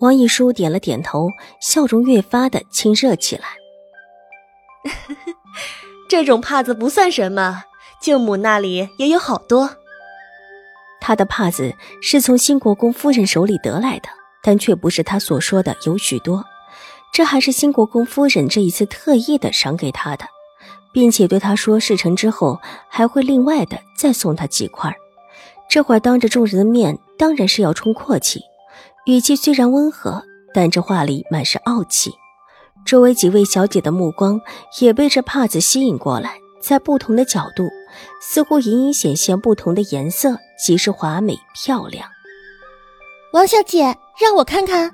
王一书点了点头，笑容越发的亲热起来。这种帕子不算什么，舅母那里也有好多。他的帕子是从新国公夫人手里得来的，但却不是他所说的有许多。这还是新国公夫人这一次特意的赏给他的，并且对他说事成之后还会另外的再送他几块。这会儿当着众人的面，当然是要充阔气。语气虽然温和，但这话里满是傲气。周围几位小姐的目光也被这帕子吸引过来，在不同的角度，似乎隐隐显现不同的颜色，极是华美漂亮。王小姐，让我看看。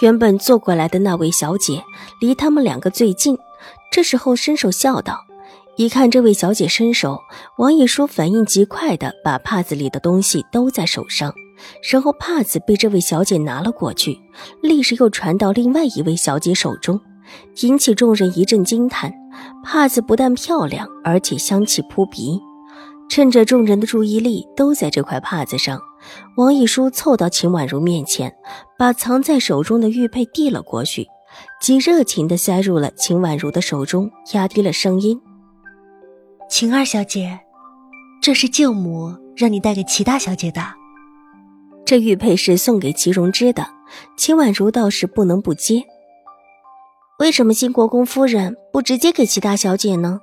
原本坐过来的那位小姐离他们两个最近，这时候伸手笑道：“一看这位小姐伸手，王一书反应极快的把帕子里的东西兜在手上。”然后帕子被这位小姐拿了过去，立时又传到另外一位小姐手中，引起众人一阵惊叹。帕子不但漂亮，而且香气扑鼻。趁着众人的注意力都在这块帕子上，王一书凑到秦婉如面前，把藏在手中的玉佩递了过去，极热情地塞入了秦婉如的手中，压低了声音：“秦二小姐，这是舅母让你带给齐大小姐的。”这玉佩是送给齐荣之的，秦婉如倒是不能不接。为什么新国公夫人不直接给齐大小姐呢？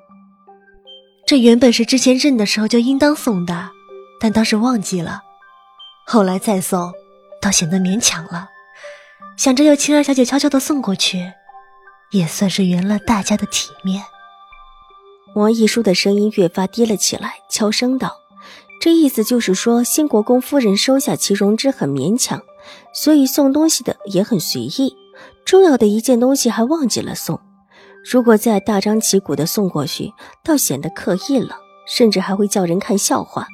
这原本是之前认的时候就应当送的，但当时忘记了，后来再送，倒显得勉强了。想着由秦二小姐悄悄的送过去，也算是圆了大家的体面。王一书的声音越发低了起来，悄声道。这意思就是说，新国公夫人收下齐荣之很勉强，所以送东西的也很随意。重要的一件东西还忘记了送，如果再大张旗鼓的送过去，倒显得刻意了，甚至还会叫人看笑话。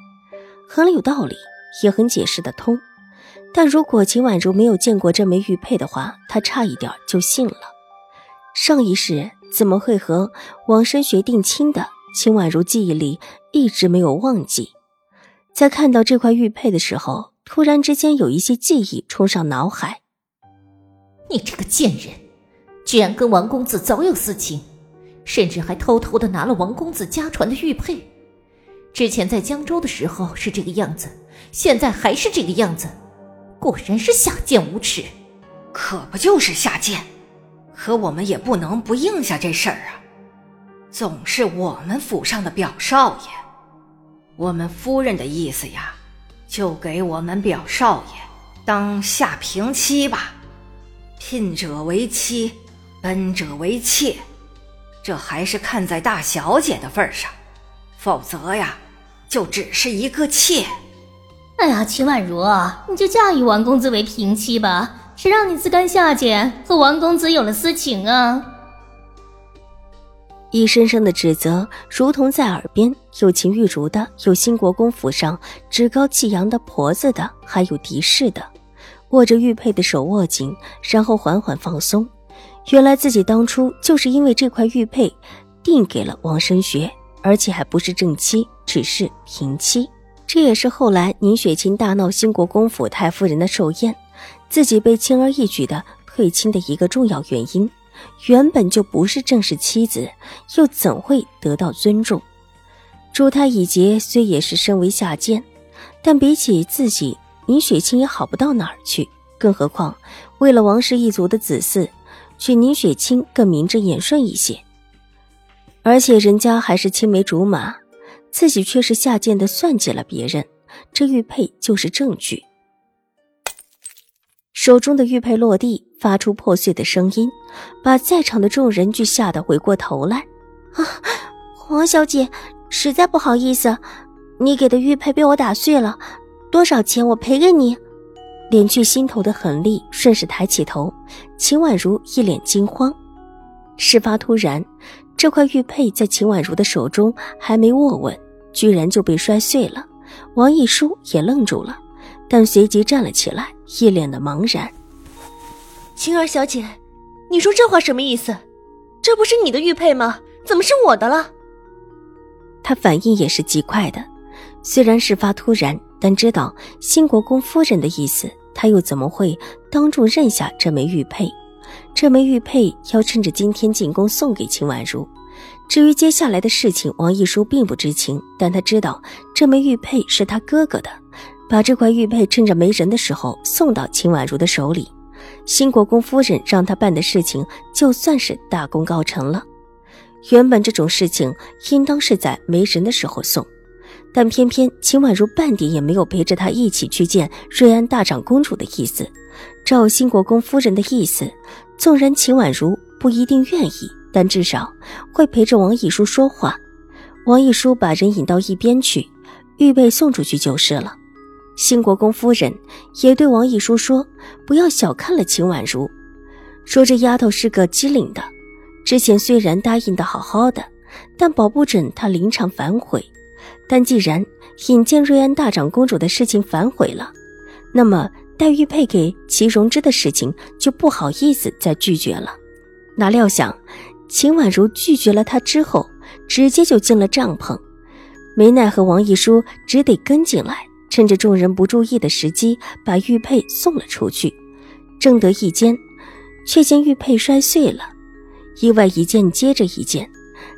很有道理，也很解释得通。但如果秦婉如没有见过这枚玉佩的话，她差一点就信了。上一世怎么会和王生学定亲的？秦婉如记忆里一直没有忘记。在看到这块玉佩的时候，突然之间有一些记忆冲上脑海。你这个贱人，居然跟王公子早有私情，甚至还偷偷的拿了王公子家传的玉佩。之前在江州的时候是这个样子，现在还是这个样子，果然是下贱无耻。可不就是下贱，可我们也不能不应下这事儿啊，总是我们府上的表少爷。我们夫人的意思呀，就给我们表少爷当下平妻吧，聘者为妻，奔者为妾，这还是看在大小姐的份上，否则呀，就只是一个妾。哎呀，秦婉如，你就嫁与王公子为平妻吧，谁让你自甘下贱，和王公子有了私情啊？一声声的指责如同在耳边，有秦玉茹的，有新国公府上趾高气扬的婆子的，还有敌视的。握着玉佩的手握紧，然后缓缓放松。原来自己当初就是因为这块玉佩，定给了王生学，而且还不是正妻，只是平妻。这也是后来宁雪清大闹新国公府太夫人的寿宴，自己被轻而易举的退亲的一个重要原因。原本就不是正式妻子，又怎会得到尊重？朱太乙杰虽也是身为下贱，但比起自己，宁雪清也好不到哪儿去。更何况，为了王氏一族的子嗣，娶宁雪清更名正言顺一些。而且人家还是青梅竹马，自己却是下贱的算计了别人，这玉佩就是证据。手中的玉佩落地。发出破碎的声音，把在场的众人俱吓得回过头来。啊，黄小姐，实在不好意思，你给的玉佩被我打碎了，多少钱我赔给你？敛去心头的狠戾，顺势抬起头。秦婉如一脸惊慌。事发突然，这块玉佩在秦婉如的手中还没握稳，居然就被摔碎了。王一书也愣住了，但随即站了起来，一脸的茫然。晴儿小姐，你说这话什么意思？这不是你的玉佩吗？怎么是我的了？他反应也是极快的，虽然事发突然。但知道新国公夫人的意思，他又怎么会当众认下这枚玉佩？这枚玉佩要趁着今天进宫送给秦婉如。至于接下来的事情，王一书并不知情，但他知道这枚玉佩是他哥哥的，把这块玉佩趁着没人的时候送到秦婉如的手里。新国公夫人让他办的事情，就算是大功告成了。原本这种事情应当是在没人的时候送。但偏偏秦婉如半点也没有陪着他一起去见瑞安大长公主的意思。照新国公夫人的意思，纵然秦婉如不一定愿意，但至少会陪着王一书说话。王一书把人引到一边去，预备送出去就是了。新国公夫人也对王一书说：“不要小看了秦婉如，说这丫头是个机灵的。之前虽然答应的好好的，但保不准她临场反悔。”但既然引荐瑞安大长公主的事情反悔了，那么黛玉配给齐荣之的事情就不好意思再拒绝了。哪料想，秦婉如拒绝了他之后，直接就进了帐篷。没奈何，王一书只得跟进来，趁着众人不注意的时机，把玉佩送了出去。正得意间，却见玉佩摔碎了，意外一件接着一件，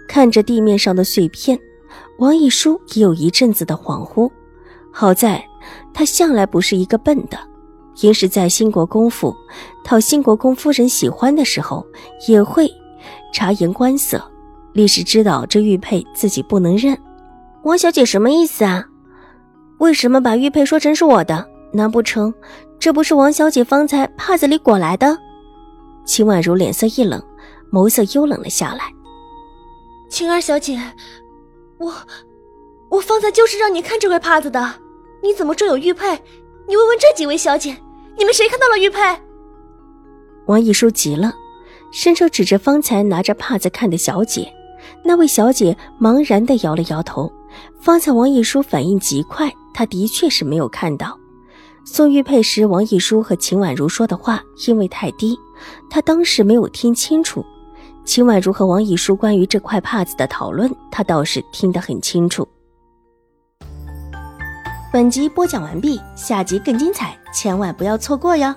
看着地面上的碎片。王一书也有一阵子的恍惚，好在他向来不是一个笨的，平时在兴国公府讨兴国公夫人喜欢的时候，也会察言观色，立时知道这玉佩自己不能认。王小姐什么意思啊？为什么把玉佩说成是我的？难不成这不是王小姐方才帕子里裹来的？秦婉如脸色一冷，眸色幽冷了下来。晴儿小姐。我，我方才就是让你看这块帕子的，你怎么这有玉佩？你问问这几位小姐，你们谁看到了玉佩？王一书急了，伸手指着方才拿着帕子看的小姐，那位小姐茫然的摇了摇头。方才王一书反应极快，他的确是没有看到。送玉佩时，王一书和秦婉如说的话因为太低，他当时没有听清楚。秦婉如和王一书关于这块帕子的讨论，他倒是听得很清楚。本集播讲完毕，下集更精彩，千万不要错过哟。